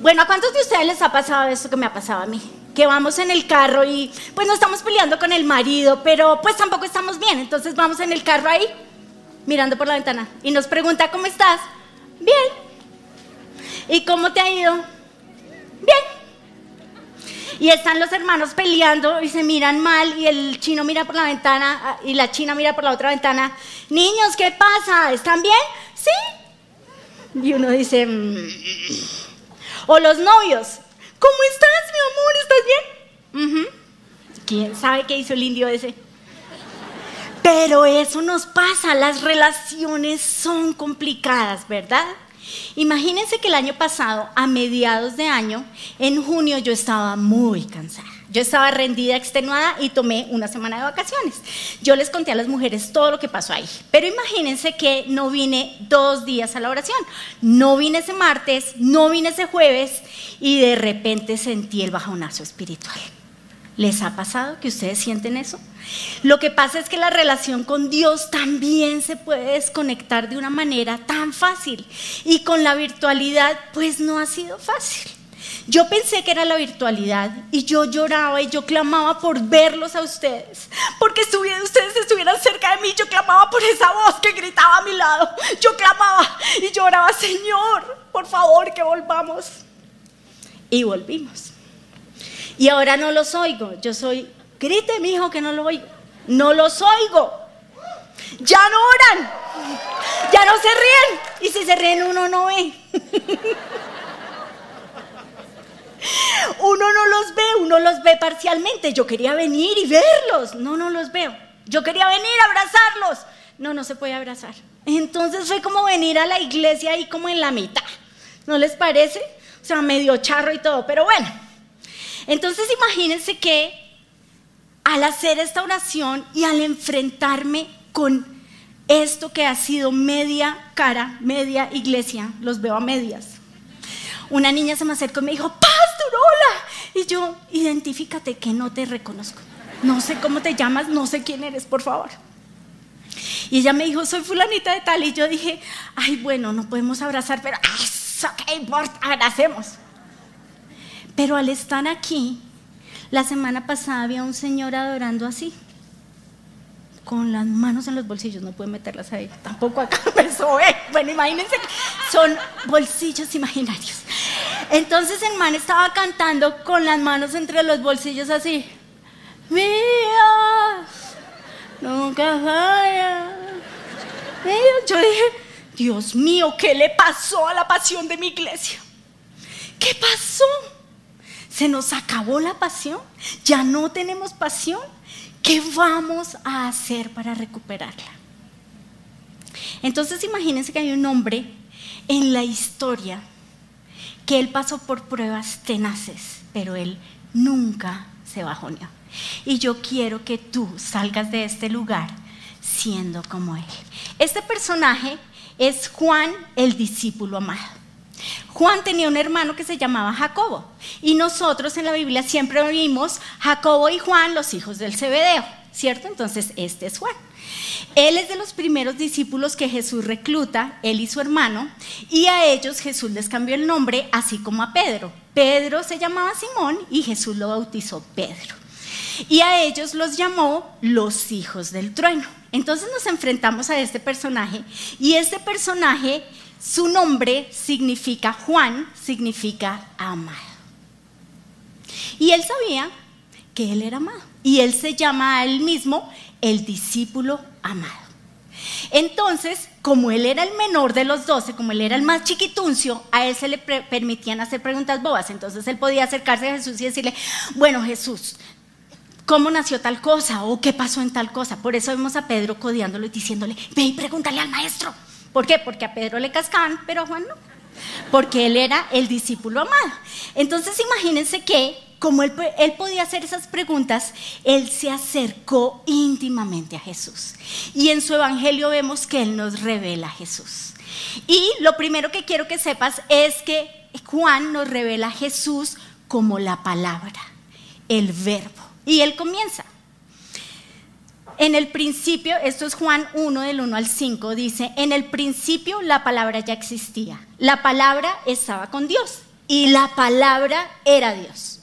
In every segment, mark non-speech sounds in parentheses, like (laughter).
Bueno, ¿a cuántos de ustedes les ha pasado esto que me ha pasado a mí? Que vamos en el carro y pues no estamos peleando con el marido, pero pues tampoco estamos bien. Entonces vamos en el carro ahí, mirando por la ventana, y nos pregunta, ¿cómo estás? Bien. ¿Y cómo te ha ido? Bien. Y están los hermanos peleando y se miran mal y el chino mira por la ventana ah, y la china mira por la otra ventana. Niños, ¿qué pasa? ¿Están bien? Sí. Y uno dice... "Mm". O los novios. ¿Cómo estás, mi amor? ¿Estás bien? ¿Quién sabe qué hizo el indio ese? Pero eso nos pasa, las relaciones son complicadas, ¿verdad? Imagínense que el año pasado, a mediados de año, en junio yo estaba muy cansada. Yo estaba rendida, extenuada y tomé una semana de vacaciones. Yo les conté a las mujeres todo lo que pasó ahí. Pero imagínense que no vine dos días a la oración. No vine ese martes, no vine ese jueves y de repente sentí el bajonazo espiritual. ¿Les ha pasado que ustedes sienten eso? Lo que pasa es que la relación con Dios también se puede desconectar de una manera tan fácil y con la virtualidad pues no ha sido fácil. Yo pensé que era la virtualidad y yo lloraba y yo clamaba por verlos a ustedes, porque ustedes estuvieran cerca de mí, yo clamaba por esa voz que gritaba a mi lado, yo clamaba y lloraba, Señor, por favor que volvamos. Y volvimos. Y ahora no los oigo. Yo soy, grite, mi hijo, que no lo oigo. No los oigo. Ya no oran. Ya no se ríen. Y si se ríen, uno no ve. (laughs) Uno no los ve, uno los ve parcialmente. Yo quería venir y verlos. No, no los veo. Yo quería venir a abrazarlos. No, no se puede abrazar. Entonces fue como venir a la iglesia ahí como en la mitad. ¿No les parece? O sea, medio charro y todo. Pero bueno. Entonces imagínense que al hacer esta oración y al enfrentarme con esto que ha sido media cara, media iglesia, los veo a medias. Una niña se me acercó y me dijo, hola. Y yo, identifícate que no te reconozco. No sé cómo te llamas, no sé quién eres, por favor. Y ella me dijo, soy fulanita de tal. Y yo dije, ay, bueno, no podemos abrazar, pero eso qué importa, abracemos. Pero al estar aquí, la semana pasada había un señor adorando así, con las manos en los bolsillos, no puede meterlas ahí, tampoco acá, (laughs) eso es. Bueno, imagínense, son bolsillos imaginarios. Entonces el man estaba cantando con las manos entre los bolsillos así. Mía, nunca falla. Yo dije, Dios mío, ¿qué le pasó a la pasión de mi iglesia? ¿Qué pasó? ¿Se nos acabó la pasión? ¿Ya no tenemos pasión? ¿Qué vamos a hacer para recuperarla? Entonces imagínense que hay un hombre en la historia que él pasó por pruebas tenaces, pero él nunca se bajoneó. Y yo quiero que tú salgas de este lugar siendo como él. Este personaje es Juan el discípulo amado. Juan tenía un hermano que se llamaba Jacobo y nosotros en la Biblia siempre vimos Jacobo y Juan los hijos del Zebedeo, ¿cierto? Entonces este es Juan. Él es de los primeros discípulos que Jesús recluta, él y su hermano, y a ellos Jesús les cambió el nombre, así como a Pedro. Pedro se llamaba Simón y Jesús lo bautizó Pedro. Y a ellos los llamó los hijos del trueno. Entonces nos enfrentamos a este personaje y este personaje su nombre significa, Juan significa amado. Y él sabía que él era amado. Y él se llama a él mismo el discípulo amado. Entonces, como él era el menor de los doce, como él era el más chiquituncio, a él se le permitían hacer preguntas bobas. Entonces él podía acercarse a Jesús y decirle, bueno Jesús, ¿cómo nació tal cosa? ¿O qué pasó en tal cosa? Por eso vemos a Pedro codiándolo y diciéndole, ve y pregúntale al maestro. ¿Por qué? Porque a Pedro le cascaban, pero a Juan no. Porque él era el discípulo amado. Entonces imagínense que, como él, podía hacer esas preguntas, él se acercó íntimamente a Jesús. Y en su evangelio vemos que él nos revela a Jesús. Y lo primero que quiero que sepas es que Juan nos revela a Jesús como la palabra, el verbo. Y él comienza. En el principio, esto es Juan 1 del 1 al 5, dice, en el principio la palabra ya existía, la palabra estaba con Dios y la palabra era Dios.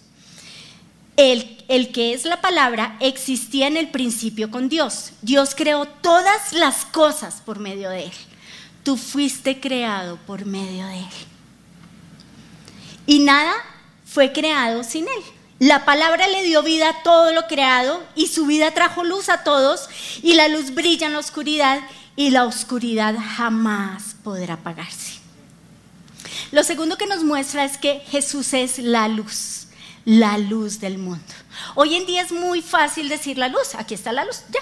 El, que es la palabra existía en el principio con Dios. Dios creó todas las cosas por medio de Él. Tú fuiste creado por medio de Él. Y nada fue creado sin Él. La palabra le dio vida a todo lo creado y su vida trajo luz a todos y la luz brilla en la oscuridad y la oscuridad jamás podrá apagarse. Lo segundo que nos muestra es que Jesús es la luz, la luz del mundo. Hoy en día es muy fácil decir la luz, aquí está la luz, ya.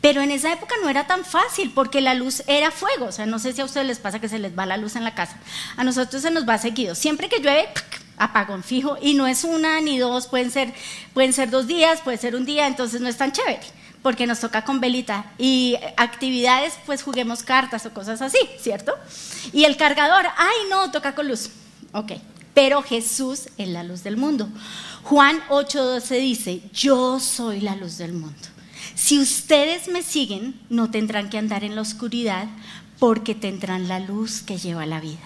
Pero en esa época no era tan fácil porque la luz era fuego. O sea, no sé si a ustedes les pasa que se les va la luz en la casa. A nosotros se nos va seguido. Siempre que llueve, apagón fijo y no es una ni dos, pueden ser, pueden ser dos días, puede ser un día, entonces no es tan chévere porque nos toca con velita y actividades pues juguemos cartas o cosas así, ¿cierto? Y el cargador, ay no, toca con luz, ok, pero Jesús es la luz del mundo. Juan 8:12 dice, yo soy la luz del mundo. Si ustedes me siguen, no tendrán que andar en la oscuridad porque tendrán la luz que lleva la vida.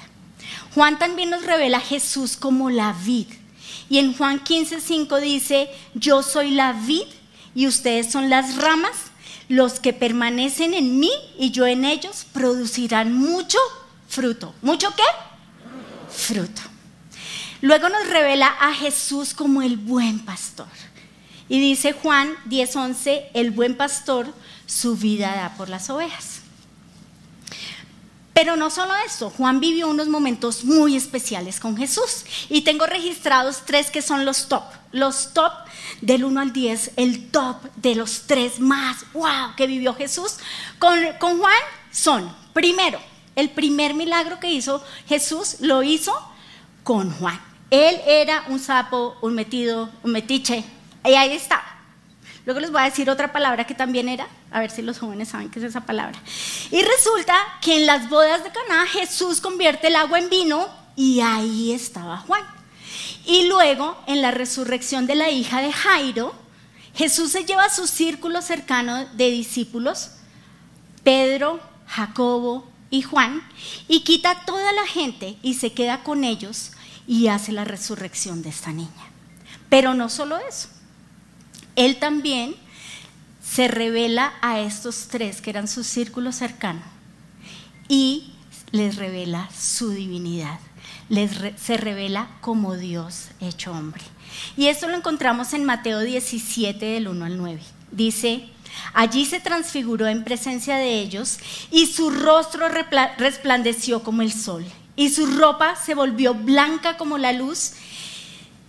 Juan también nos revela a Jesús como la vid. Y en Juan 15:5 dice, yo soy la vid y ustedes son las ramas. Los que permanecen en mí y yo en ellos producirán mucho fruto. ¿Mucho qué? Fruto. Luego nos revela a Jesús como el buen pastor. Y dice Juan 10:11, el buen pastor su vida da por las ovejas. Pero no solo eso, Juan vivió unos momentos muy especiales con Jesús. Y tengo registrados tres que son los top. Los top del 1 al 10, el top de los tres más, wow, que vivió Jesús. Con, con Juan son, primero, el primer milagro que hizo Jesús lo hizo con Juan. Él era un sapo, un metido, un metiche. Y ahí está. Luego les voy a decir otra palabra que también era, a ver si los jóvenes saben qué es esa palabra. Y resulta que en las bodas de Caná Jesús convierte el agua en vino y ahí estaba Juan. Y luego en la resurrección de la hija de Jairo, Jesús se lleva a su círculo cercano de discípulos, Pedro, Jacobo y Juan, y quita a toda la gente y se queda con ellos y hace la resurrección de esta niña. Pero no solo eso. Él también se revela a estos tres que eran su círculo cercano y les revela su divinidad, les se revela como Dios hecho hombre. Y esto lo encontramos en Mateo 17 del 1 al 9. Dice, allí se transfiguró en presencia de ellos y su rostro resplandeció como el sol y su ropa se volvió blanca como la luz.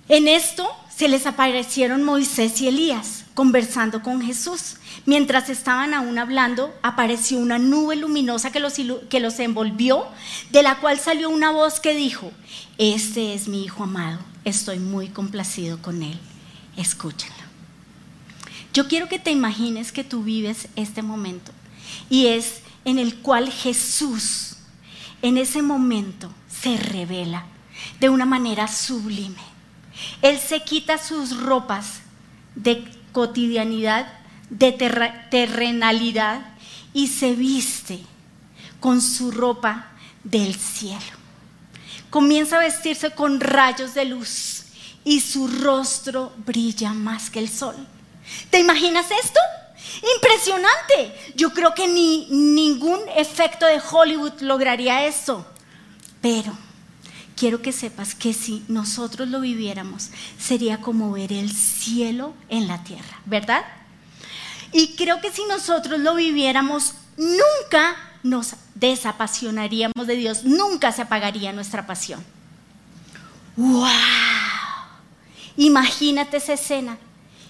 En esto se les aparecieron Moisés y Elías conversando con Jesús. Mientras estaban aún hablando, apareció una nube luminosa que los, que los envolvió, de la cual salió una voz que dijo, este es mi Hijo amado, estoy muy complacido con él, escúchenlo. Yo quiero que te imagines que tú vives este momento y es en el cual Jesús en ese momento se revela de una manera sublime él se quita sus ropas de cotidianidad, de terrenalidad y se viste con su ropa del cielo. Comienza a vestirse con rayos de luz y su rostro brilla más que el sol. ¿Te imaginas esto? Impresionante. Yo creo que ni ningún efecto de Hollywood lograría esto. Pero quiero que sepas que si nosotros lo viviéramos, sería como ver el cielo en la tierra, ¿verdad? Y creo que si nosotros lo viviéramos, nunca nos desapasionaríamos de Dios, nunca se apagaría nuestra pasión. ¡Wow! Imagínate esa escena.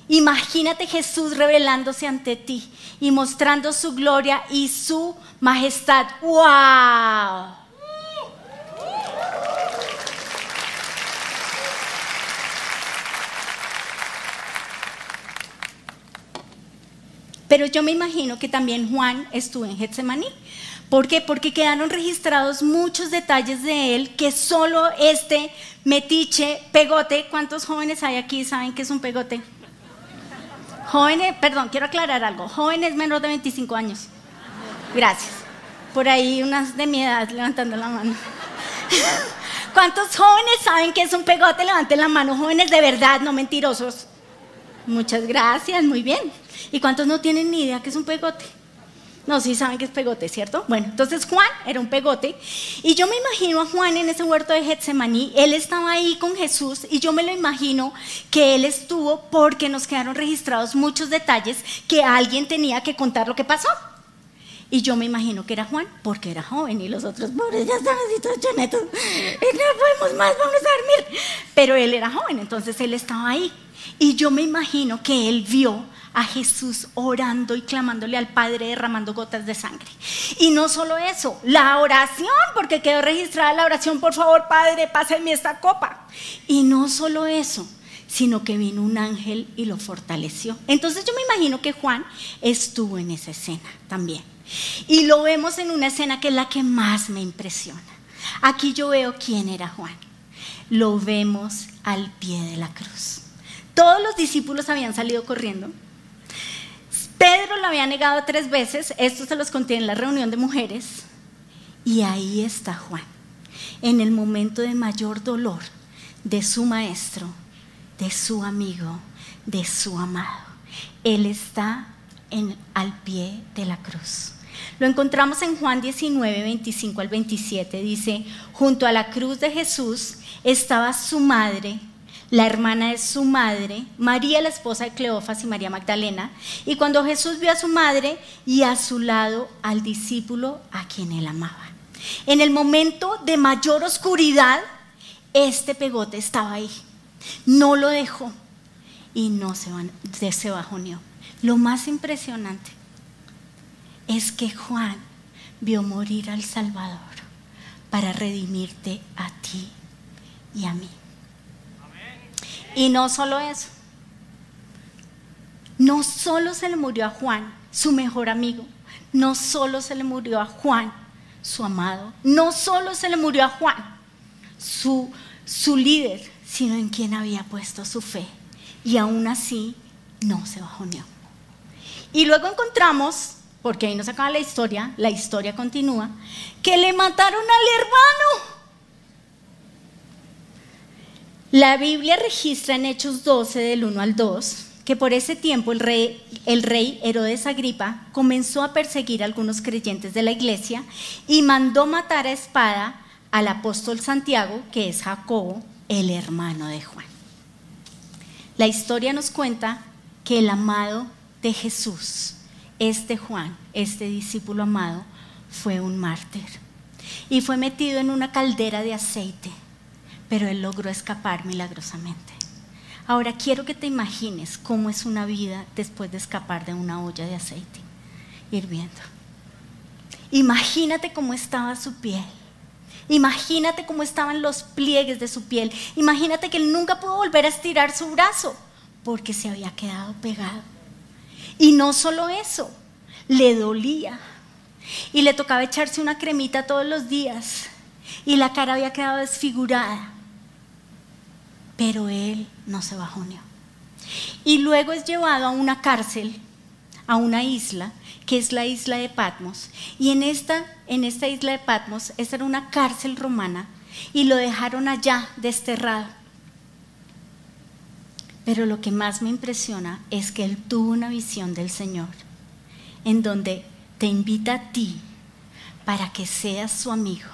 Imagínate Jesús revelándose ante ti y mostrando su gloria y su majestad. ¡Wow! Pero yo me imagino que también Juan estuvo en Getsemaní. ¿Por qué? Porque quedaron registrados muchos detalles de él que solo este metiche, pegote, ¿cuántos jóvenes hay aquí saben que es un pegote? Jóvenes, perdón, quiero aclarar algo, jóvenes menor de 25 años. Gracias. Por ahí unas de mi edad levantando la mano. (laughs) ¿Cuántos jóvenes saben que es un pegote? Levanten la mano, jóvenes de verdad, no mentirosos. Muchas gracias, muy bien. ¿Y cuántos no tienen ni idea que es un pegote? No, sí saben que es pegote, ¿cierto? Bueno, entonces Juan era un pegote. Y yo me imagino a Juan en ese huerto de Getsemaní. Él estaba ahí con Jesús y yo me lo imagino que él estuvo porque nos quedaron registrados muchos detalles que alguien tenía que contar lo que pasó. Y yo me imagino que era Juan porque era joven y los otros pobres ya estaban así todos chonetos. Y no podemos más, vamos a dormir. Pero él era joven, entonces él estaba ahí. Y yo me imagino que él vio a Jesús orando y clamándole al Padre derramando gotas de sangre. Y no solo eso, la oración, porque quedó registrada la oración, por favor Padre, pásenme esta copa. Y no solo eso, sino que vino un ángel y lo fortaleció. Entonces yo me imagino que Juan estuvo en esa escena también. Y lo vemos en una escena que es la que más me impresiona. Aquí yo veo quién era Juan. Lo vemos al pie de la cruz. Todos los discípulos habían salido corriendo. Pedro lo había negado tres veces, esto se los conté en la reunión de mujeres, y ahí está Juan, en el momento de mayor dolor de su maestro, de su amigo, de su amado. Él está al pie de la cruz. Lo encontramos en Juan 19, 25 al 27. Dice, junto a la cruz de Jesús estaba su madre la hermana de su madre, María la esposa de Cleofas y María Magdalena, y cuando Jesús vio a su madre y a su lado al discípulo a quien él amaba. En el momento de mayor oscuridad, este pegote estaba ahí. No lo dejó y no se, se bajoneó. Lo más impresionante es que Juan vio morir al Salvador para redimirte a ti y a mí. Y no solo eso. No solo se le murió a Juan, su mejor amigo. No solo se le murió a Juan, su amado. No solo se le murió a Juan, su, su líder, sino en quien había puesto su fe. Y aún así no se bajoneó. Y luego encontramos, porque ahí nos acaba la historia, la historia continúa, que le mataron al hermano. La Biblia registra en Hechos 12 del 1 al 2 que por ese tiempo el rey, Herodes Agripa comenzó a perseguir a algunos creyentes de la iglesia y mandó matar a espada al apóstol Santiago, que es Jacobo, el hermano de Juan. La historia nos cuenta que el amado de Jesús, este Juan, este discípulo amado, fue un mártir y fue metido en una caldera de aceite pero él logró escapar milagrosamente. Ahora quiero que te imagines cómo es una vida después de escapar de una olla de aceite hirviendo. Imagínate cómo estaba su piel. Imagínate cómo estaban los pliegues de su piel. Imagínate que él nunca pudo volver a estirar su brazo porque se había quedado pegado. Y no solo eso, le dolía. Y le tocaba echarse una cremita todos los días. Y la cara había quedado desfigurada pero él no se bajoneó. Y luego es llevado a una cárcel, a una isla, que es la isla de Patmos. Y en esta, en esta isla de Patmos, esta era una cárcel romana, y lo dejaron allá desterrado. Pero lo que más me impresiona es que él tuvo una visión del Señor, en donde te invita a ti para que seas su amigo,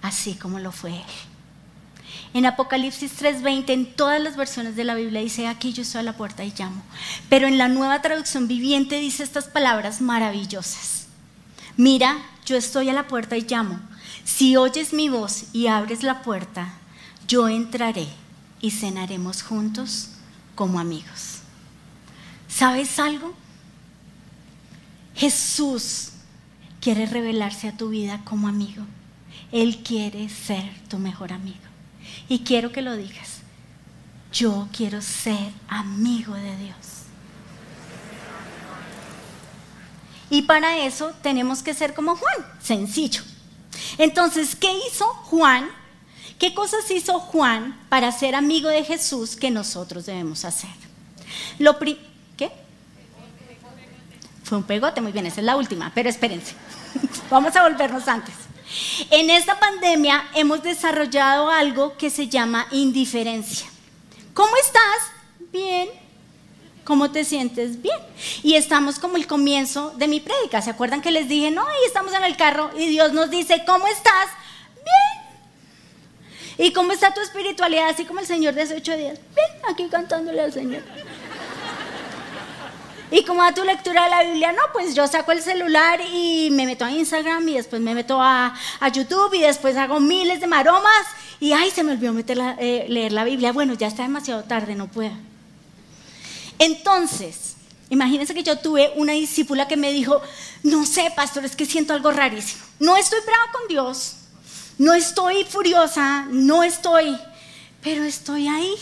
así como lo fue él. En Apocalipsis 3:20, en todas las versiones de la Biblia dice, aquí yo estoy a la puerta y llamo. Pero en la nueva traducción viviente dice estas palabras maravillosas. Mira, yo estoy a la puerta y llamo. Si oyes mi voz y abres la puerta, yo entraré y cenaremos juntos como amigos. ¿Sabes algo? Jesús quiere revelarse a tu vida como amigo. Él quiere ser tu mejor amigo. Y quiero que lo digas. Yo quiero ser amigo de Dios. Y para eso tenemos que ser como Juan, sencillo. Entonces, ¿qué hizo Juan? ¿Qué cosas hizo Juan para ser amigo de Jesús que nosotros debemos hacer? Lo ¿Qué? Fue un pegote, muy bien, esa es la última, pero espérense. (laughs) Vamos a volvernos antes. En esta pandemia hemos desarrollado algo que se llama indiferencia. ¿Cómo estás? Bien. ¿Cómo te sientes? Bien. Y estamos como el comienzo de mi prédica. ¿Se acuerdan que les dije, no, y estamos en el carro y Dios nos dice, ¿cómo estás? Bien. ¿Y cómo está tu espiritualidad? Así como el Señor de hace ocho días. Bien, aquí cantándole al Señor. ¿Y cómo va tu lectura de la Biblia? No, pues yo saco el celular y me meto a Instagram y después me meto a, YouTube y después hago miles de maromas y ay, se me olvidó meter eh, leer la Biblia. Bueno, ya está demasiado tarde, no puedo. Entonces, imagínense que yo tuve una discípula que me dijo, no sé, pastor, es que siento algo rarísimo. No estoy brava con Dios, no estoy furiosa, no estoy, pero estoy ahí.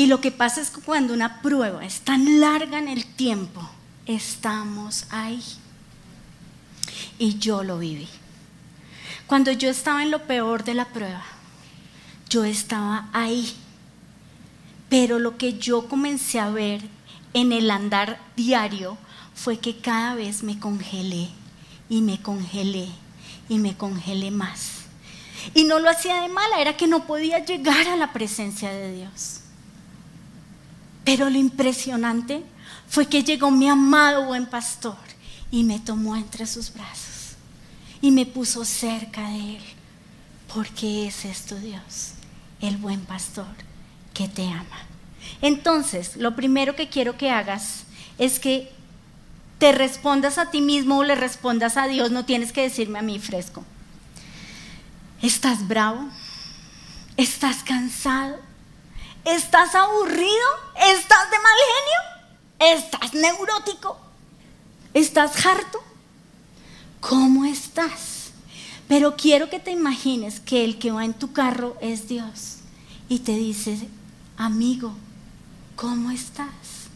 Y lo que pasa es que cuando una prueba es tan larga en el tiempo, estamos ahí. Y yo lo viví. Cuando yo estaba en lo peor de la prueba, yo estaba ahí. Pero lo que yo comencé a ver en el andar diario fue que cada vez me congelé y me congelé y me congelé más. Y no lo hacía de mala, era que no podía llegar a la presencia de Dios. Pero lo impresionante fue que llegó mi amado buen pastor y me tomó entre sus brazos y me puso cerca de él, porque ese es tu Dios, el buen pastor que te ama. Entonces, lo primero que quiero que hagas es que te respondas a ti mismo o le respondas a Dios, no tienes que decirme a mí fresco. ¿Estás bravo? ¿Estás cansado? ¿Estás aburrido? ¿Estás de mal genio? ¿Estás neurótico? ¿Estás harto? ¿Cómo estás? Pero quiero que te imagines que el que va en tu carro es Dios y te dice, amigo, ¿cómo estás?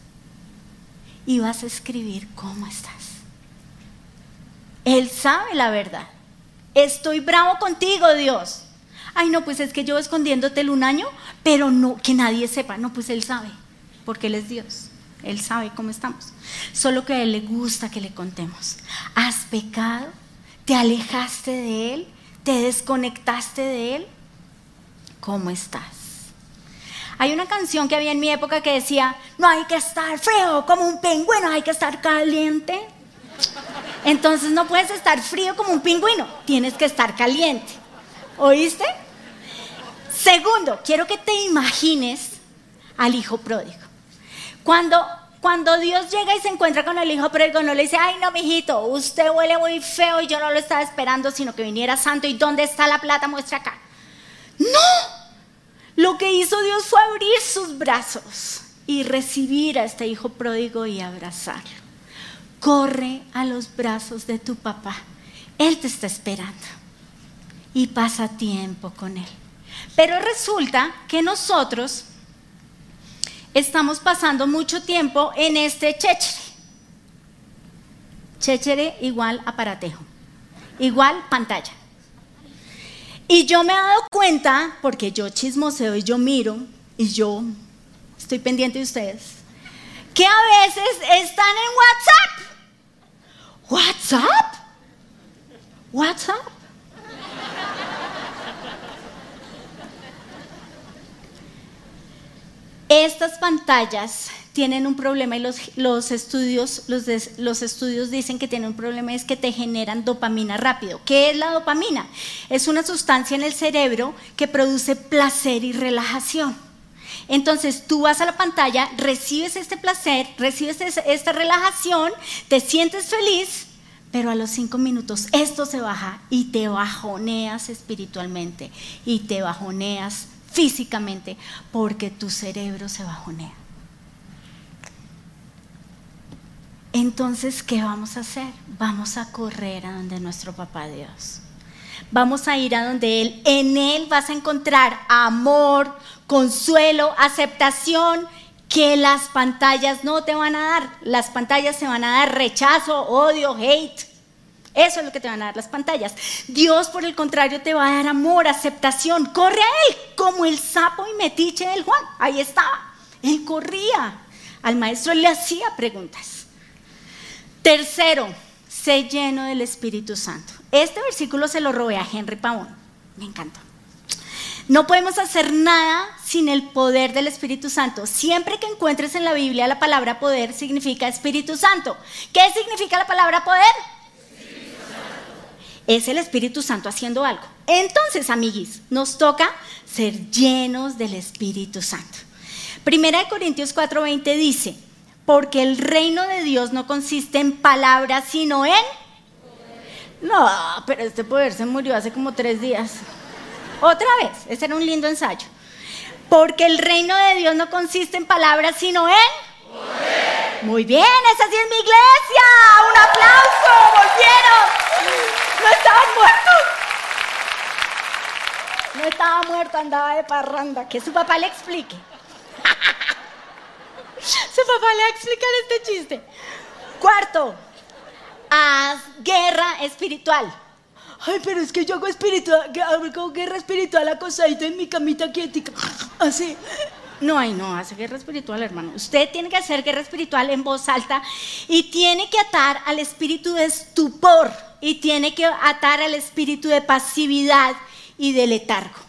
Y vas a escribir, ¿cómo estás? Él sabe la verdad. Estoy bravo contigo, Dios ay no, pues es que yo escondiéndotelo un año, pero no, que nadie sepa, no, pues Él sabe, porque Él es Dios, Él sabe cómo estamos. Solo que a Él le gusta que le contemos. ¿Has pecado? ¿Te alejaste de Él? ¿Te desconectaste de Él? ¿Cómo estás? Hay una canción que había en mi época que decía, no hay que estar frío como un pingüino, hay que estar caliente. Entonces no puedes estar frío como un pingüino, tienes que estar caliente. ¿Oíste? Segundo, quiero que te imagines al hijo pródigo. Cuando, cuando Dios llega y se encuentra con el hijo pródigo, no le dice, ay no, mijito, usted huele muy feo y yo no lo estaba esperando, sino que viniera santo. ¿Y dónde está la plata? Muestra acá. No, lo que hizo Dios fue abrir sus brazos y recibir a este hijo pródigo y abrazarlo. Corre a los brazos de tu papá. Él te está esperando y pasa tiempo con él. Pero resulta que nosotros estamos pasando mucho tiempo en este chéchere. Chéchere igual aparatejo, igual pantalla. Y yo me he dado cuenta, porque yo chismoseo y yo miro, y yo estoy pendiente de ustedes, que a veces están en WhatsApp. ¿WhatsApp? ¿WhatsApp? Estas pantallas tienen un problema y los, estudios, los, estudios dicen que tienen un problema es que te generan dopamina rápido. ¿Qué es la dopamina? Es una sustancia en el cerebro que produce placer y relajación. Entonces tú vas a la pantalla, recibes este placer, recibes esta relajación, te sientes feliz, pero a los cinco minutos esto se baja y te bajoneas espiritualmente y te bajoneas físicamente porque tu cerebro se bajonea. Entonces, ¿qué vamos a hacer? Vamos a correr a donde nuestro papá Dios. Vamos a ir a donde Él. En Él vas a encontrar amor, consuelo, aceptación que las pantallas no te van a dar. Las pantallas te van a dar rechazo, odio, hate. Eso es lo que te van a dar las pantallas. Dios, por el contrario, te va a dar amor, aceptación. Corre a Él, como el sapo y metiche del Juan. Ahí estaba. Él corría. Al maestro le hacía preguntas. Tercero, sé lleno del Espíritu Santo. Este versículo se lo robé a Henry Pavón. Me encantó. No podemos hacer nada sin el poder del Espíritu Santo. Siempre que encuentres en la Biblia la palabra poder significa Espíritu Santo. ¿Qué significa la palabra poder? Es el Espíritu Santo haciendo algo. Entonces, amiguis, nos toca ser llenos del Espíritu Santo. Primera de Corintios 4:20 dice, porque el reino de Dios no consiste en palabras, sino en... No, pero este poder se murió hace como tres días. Otra vez, ese era un lindo ensayo. Porque el reino de Dios no consiste en palabras, sino en... Muy bien, esa sí es mi iglesia. Un aplauso, volvieron. No estaban muertos. No estaba muerto, andaba de parranda. Que su papá le explique. su papá le va a explicar este chiste. Cuarto, haz guerra espiritual. Ay, pero es que yo hago espiritual, hago guerra espiritual acosadito en mi camita quieta. Así. No, ay, no, hace guerra espiritual, hermano. Usted tiene que hacer guerra espiritual en voz alta y tiene que atar al espíritu de estupor y tiene que atar al espíritu de pasividad y de letargo.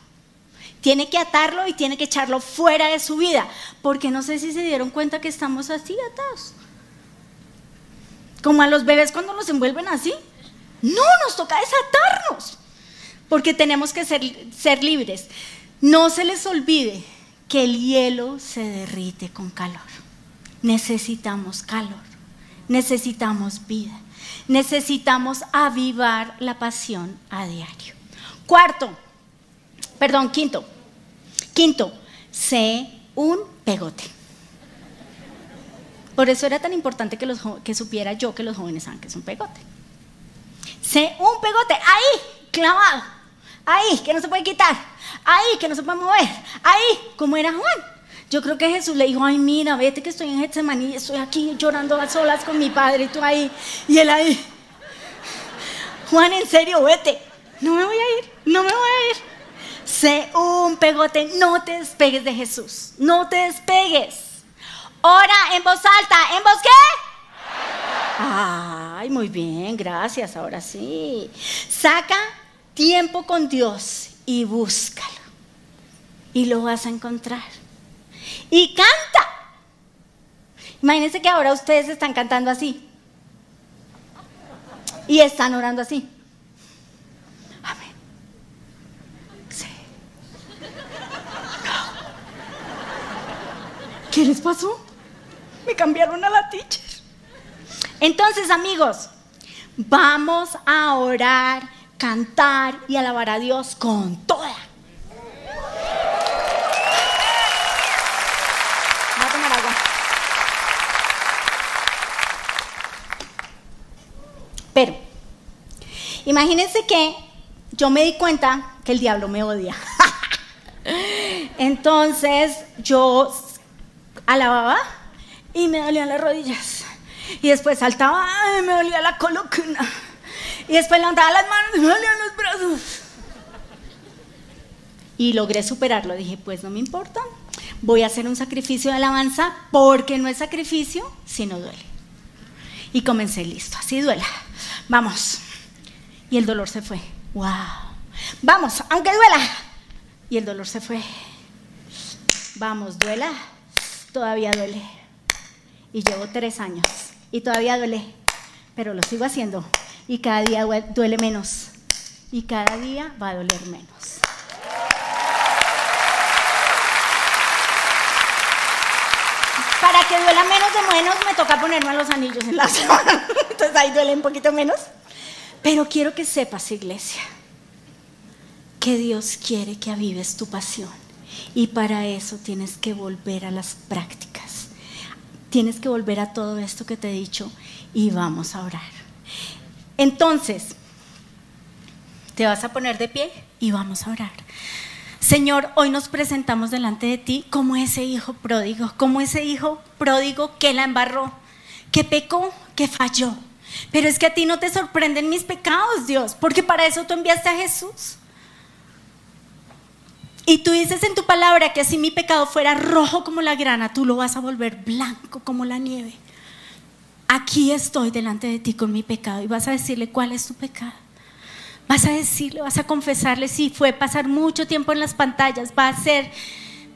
Tiene que atarlo y tiene que echarlo fuera de su vida, porque no sé si se dieron cuenta que estamos así atados. Como a los bebés cuando nos envuelven así. No, nos toca desatarnos, porque tenemos que ser, ser libres. No se les olvide que el hielo se derrite con calor. Necesitamos calor, necesitamos vida, necesitamos avivar la pasión a diario. Cuarto, perdón, quinto, quinto, sé un pegote. Por eso era tan importante que, que supiera yo que los jóvenes saben que es un pegote. Sé un pegote ahí, clavado, ahí, que no se puede quitar ahí, que no se puede mover, ahí, como era Juan. Yo creo que Jesús le dijo, ay, mira, vete que estoy en Getsemaní, estoy aquí llorando a solas con mi padre y tú ahí, y él ahí. Juan, en serio, vete. No me voy a ir, no me voy a ir. Sé un pegote, no te despegues de Jesús, no te despegues. Ora en voz alta, ¿en voz qué? Ay, muy bien, gracias, ahora sí. Saca tiempo con Dios y búscalo. Y lo vas a encontrar. Y canta. Imagínense que ahora ustedes están cantando así. Y están orando así. Amén. Sí. ¿Qué les pasó? Me cambiaron a la teacher. Entonces, amigos, vamos a orar cantar y alabar a Dios con toda. Voy a tomar agua. Pero, imagínense que yo me di cuenta que el diablo me odia. (laughs) Entonces yo alababa y me dolían las rodillas. Y después saltaba y me dolía la columna. Y después levantaba las manos y me dolían los brazos. Y logré superarlo. Dije, pues no me importa. Voy a hacer un sacrificio de alabanza porque no es sacrificio, sino duele. Y comencé, listo, así duela. Vamos. Y el dolor se fue. ¡Wow! Vamos, aunque duela. Y el dolor se fue. Vamos, duela. Todavía duele. Y llevo tres años. Y todavía duele. Pero lo sigo haciendo y cada día duele menos y cada día va a doler menos. Para que duela menos de menos me toca ponerme los anillos en la zona, (laughs) entonces ahí duele un poquito menos. Pero quiero que sepas, iglesia, que Dios quiere que avives tu pasión y para eso tienes que volver a las prácticas. Tienes que volver a todo esto que te he dicho y vamos a orar. Entonces, te vas a poner de pie y vamos a orar. Señor, hoy nos presentamos delante de ti como ese hijo pródigo, como ese hijo pródigo que la embarró, que pecó, que falló. Pero es que a ti no te sorprenden mis pecados, Dios, porque para eso tú enviaste a Jesús. Y tú dices en tu palabra que si mi pecado fuera rojo como la grana, tú lo vas a volver blanco como la nieve. Aquí estoy delante de ti con mi pecado y vas a decirle cuál es tu pecado. Vas a decirle, vas a confesarle si fue pasar mucho tiempo en las pantallas, va a ser,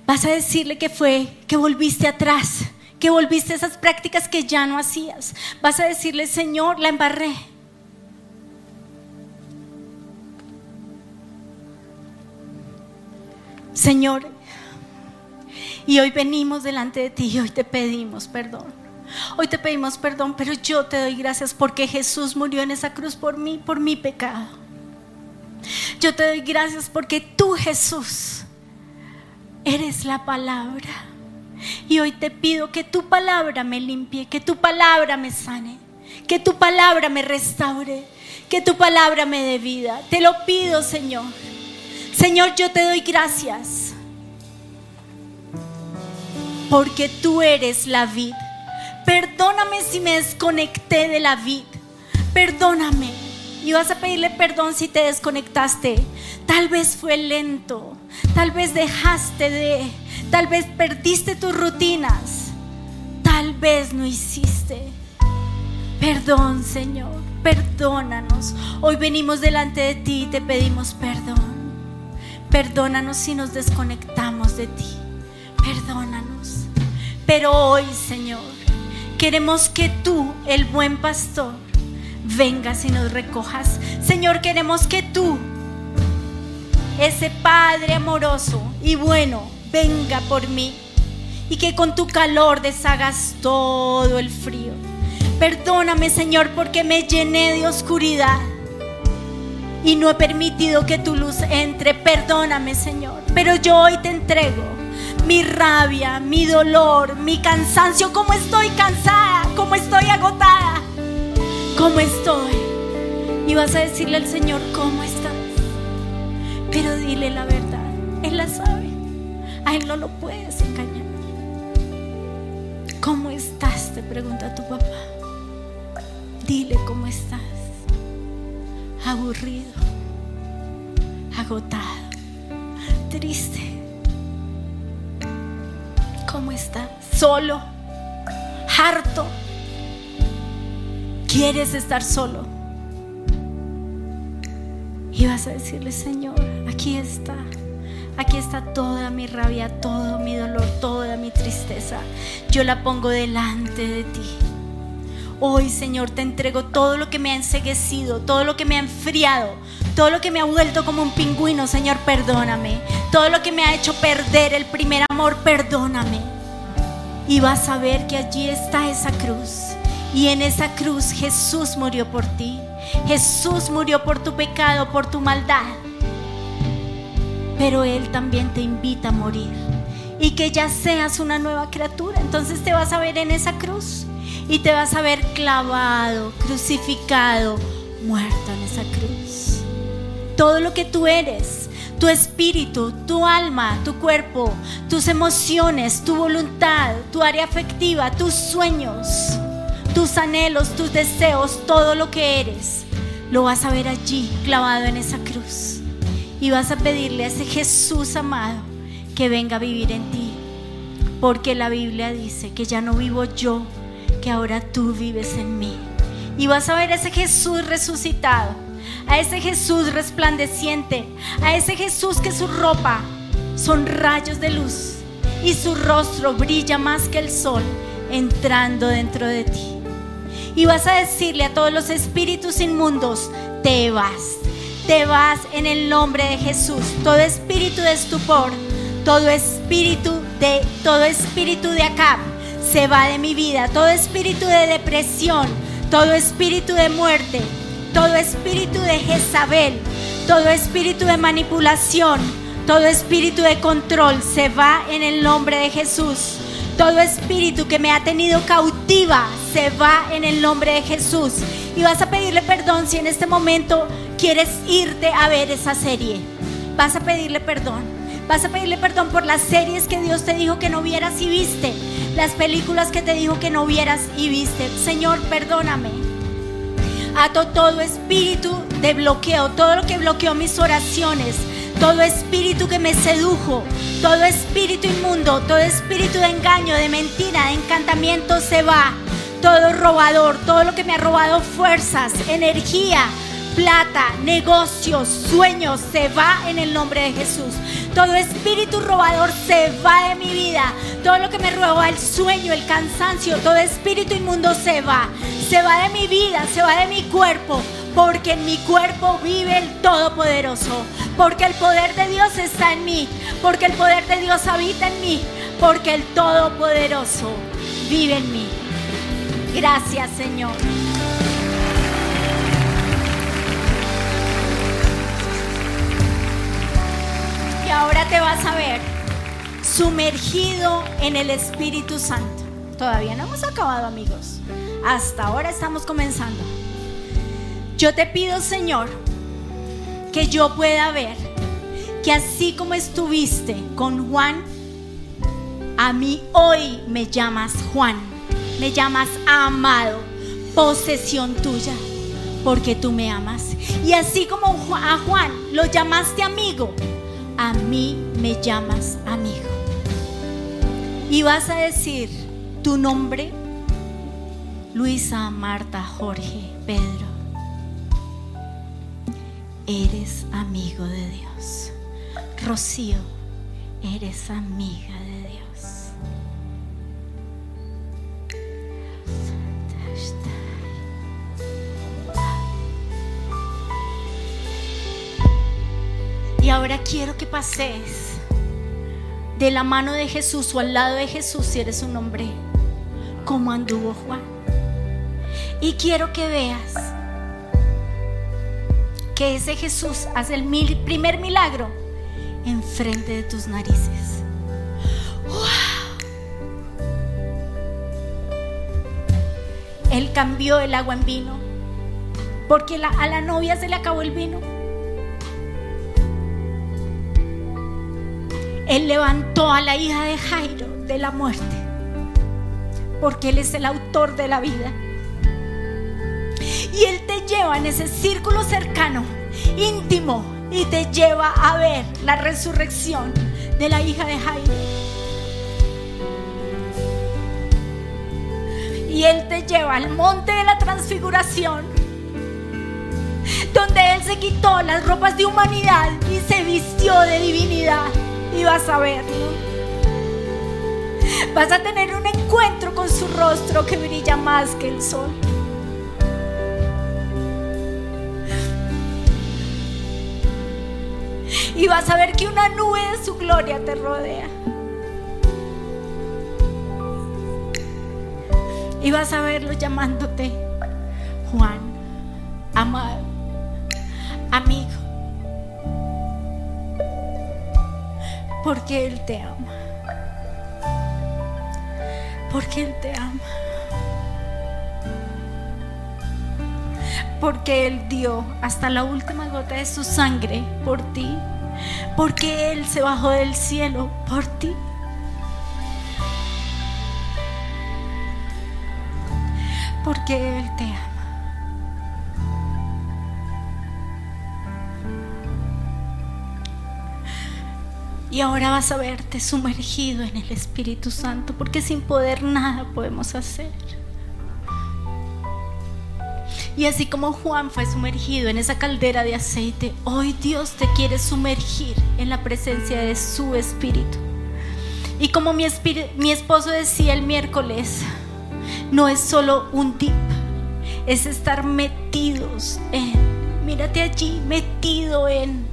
vas a decirle que fue que volviste atrás, que volviste a esas prácticas que ya no hacías. Vas a decirle, Señor, la embarré. Señor, y hoy venimos delante de ti y hoy te pedimos perdón. Hoy te pedimos perdón, pero yo te doy gracias porque Jesús murió en esa cruz por mí, por mi pecado. Yo te doy gracias porque tú, Jesús, eres la palabra. Y hoy te pido que tu palabra me limpie, que tu palabra me sane, que tu palabra me restaure, que tu palabra me dé vida. Te lo pido, Señor. Señor, yo te doy gracias porque tú eres la vida Perdóname si me desconecté de la vida. Perdóname. Y vas a pedirle perdón si te desconectaste. Tal vez fue lento. Tal vez dejaste de. Tal vez perdiste tus rutinas. Tal vez no hiciste. Perdón, Señor. Perdónanos. Hoy venimos delante de ti y te pedimos perdón. Perdónanos si nos desconectamos de ti. Perdónanos. Pero hoy, Señor, Queremos que tú, el buen pastor, vengas y nos recojas. Señor, queremos que tú, ese Padre amoroso y bueno, venga por mí y que con tu calor deshagas todo el frío. Perdóname, Señor, porque me llené de oscuridad y no he permitido que tu luz entre. Perdóname, Señor, pero yo hoy te entrego mi rabia, mi dolor, mi cansancio, cómo estoy cansada, cómo estoy agotada, cómo estoy. Y vas a decirle al Señor, ¿cómo estás? Pero dile la verdad, Él la sabe, a Él no lo puedes engañar. ¿Cómo estás? Te pregunta tu papá. Dile cómo estás. Aburrido, agotado, triste ¿Cómo Solo, harto. ¿Quieres estar solo? Y vas a decirle, Señor, aquí está. Aquí está toda mi rabia, todo mi dolor, toda mi tristeza. Yo la pongo delante de ti. Hoy, Señor, te entrego todo lo que me ha enseguecido, todo lo que me ha enfriado, todo lo que me ha vuelto como un pingüino, Señor, perdóname. Todo lo que me ha hecho perder el primer amor, perdóname. Y vas a ver que allí está esa cruz. Y en esa cruz Jesús murió por ti. Jesús murió por tu pecado, por tu maldad. Pero Él también te invita a morir. Y que ya seas una nueva criatura. Entonces te vas a ver en esa cruz y te vas a ver clavado, crucificado, muerto en esa cruz. Todo lo que tú eres, tu espíritu, tu alma, tu cuerpo, tus emociones, tu voluntad, tu área afectiva, tus sueños, tus anhelos, tus deseos, todo lo que eres, lo vas a ver allí clavado en esa cruz. Y vas a pedirle a ese Jesús amado que venga a vivir en ti. Porque la Biblia dice que ya no vivo yo, que ahora tú vives en mí. Y vas a ver a ese Jesús resucitado, a ese Jesús resplandeciente, a ese Jesús que su ropa son rayos de luz y su rostro brilla más que el sol entrando dentro de ti. Y vas a decirle a todos los espíritus inmundos, te vas, te vas en el nombre de Jesús. Todo espíritu de estupor, todo espíritu de todo espíritu de acá se va de mi vida. Todo espíritu de depresión, todo espíritu de muerte, todo espíritu de Jezabel, todo espíritu de manipulación, todo espíritu de control se va en el nombre de Jesús. Todo espíritu que me ha tenido cautiva se va en el nombre de Jesús. Y vas a pedirle perdón si en este momento quieres irte a ver esa serie. Vas a pedirle perdón. Vas a pedirle perdón por las series que Dios te dijo que no vieras y viste. Las películas que te dijo que no vieras y viste. Señor, perdóname. Todo espíritu de bloqueo, todo lo que bloqueó mis oraciones, todo espíritu que me sedujo, todo espíritu inmundo, todo espíritu de engaño, de mentira, de encantamiento se va. todo robador, todo lo que me ha robado fuerzas, energía, plata, negocios, sueños, se va en el nombre de Jesús. Todo espíritu robador se va de mi vida. Todo lo que me roba el sueño, el cansancio, todo espíritu inmundo se va. Se va de mi vida, se va de mi cuerpo. Porque en mi cuerpo vive el Todopoderoso. Porque el poder de Dios está en mí. Porque el poder de Dios habita en mí. Porque el Todopoderoso vive en mí. Gracias Señor. Ahora te vas a ver sumergido en el Espíritu Santo. Todavía no hemos acabado amigos. Hasta ahora estamos comenzando. Yo te pido Señor que yo pueda ver que así como estuviste con Juan, a mí hoy me llamas Juan me llamas amado, posesión tuya, porque tú me amas. Y así como a Juan lo llamaste amigo, a mí me llamas amigo. Y vas a decir tu nombre, Luisa, Marta, Jorge, Pedro. Eres amigo de Dios. Rocío, eres amiga quiero que pases de la mano de Jesús o al lado de Jesús si eres un hombre, como anduvo Juan. Y quiero que veas que ese Jesús hace el primer milagro enfrente de tus narices. Él cambió el agua en vino porque a la novia se le acabó el vino. Él levantó a la hija de Jairo de la muerte, porque Él es el autor de la vida. Y Él te lleva en ese círculo cercano, íntimo, y te lleva a ver la resurrección de la hija de Jairo. Y Él te lleva al monte de la transfiguración, donde Él se quitó las ropas de humanidad y se vistió de divinidad y vas a verlo. Vas a tener un encuentro con su rostro que brilla más que el sol. Y vas a ver que una nube de su gloria te rodea. Y vas a verlo llamándote Juan, amado, amigo. Porque Él te ama. Porque Él te ama. Porque Él dio hasta la última gota de su sangre por ti. Porque Él se bajó del cielo por ti. Porque Él te ama. Y ahora vas a verte sumergido en el Espíritu Santo, porque sin poder nada podemos hacer. Y así como Juan fue sumergido en esa caldera de aceite, hoy Dios te quiere sumergir en la presencia de su Espíritu. Y como mi, mi esposo decía el miércoles, no es solo un tip, es estar metidos en, mírate allí, metido en,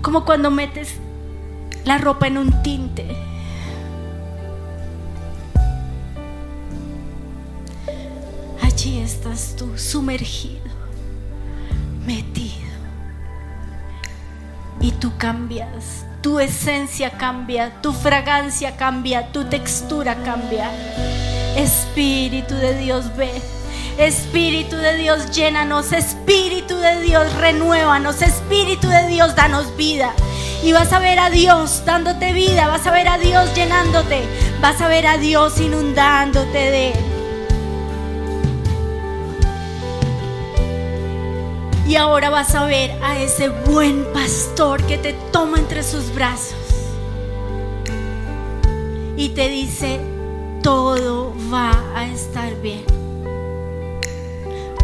como cuando metes la ropa en un tinte. Allí estás tú, sumergido, metido. Y tú cambias, tu esencia cambia, tu fragancia cambia, tu textura cambia. Espíritu de Dios, ve. Espíritu de Dios, llénanos. Espíritu de Dios, renuévanos. Espíritu de Dios, danos vida. Y vas a ver a Dios dándote vida, vas a ver a Dios llenándote, vas a ver a Dios inundándote de Él. Y ahora vas a ver a ese buen pastor que te toma entre sus brazos y te dice, todo va a estar bien.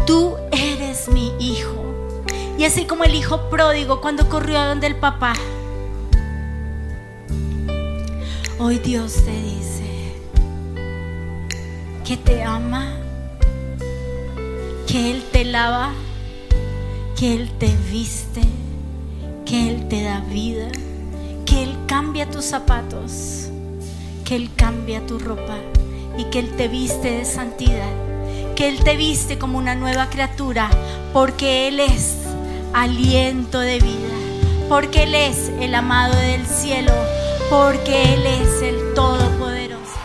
Tú eres mi hijo. Y así como el hijo pródigo cuando corrió a donde el papá, hoy Dios te dice que te ama, que Él te lava, que Él te viste, que Él te da vida, que Él cambia tus zapatos, que Él cambia tu ropa y que Él te viste de santidad, que Él te viste como una nueva criatura, porque Él es aliento de vida, porque Él es el amado del cielo, porque Él es el Todopoderoso.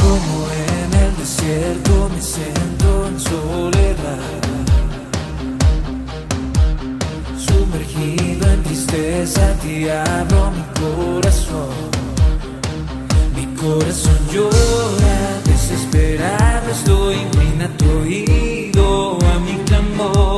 Como en el desierto me siento en soledad, sumergido en tristeza, te abro mi corazón. Mi corazón llora, desesperado estoy, inclina tu oído a mi clamor.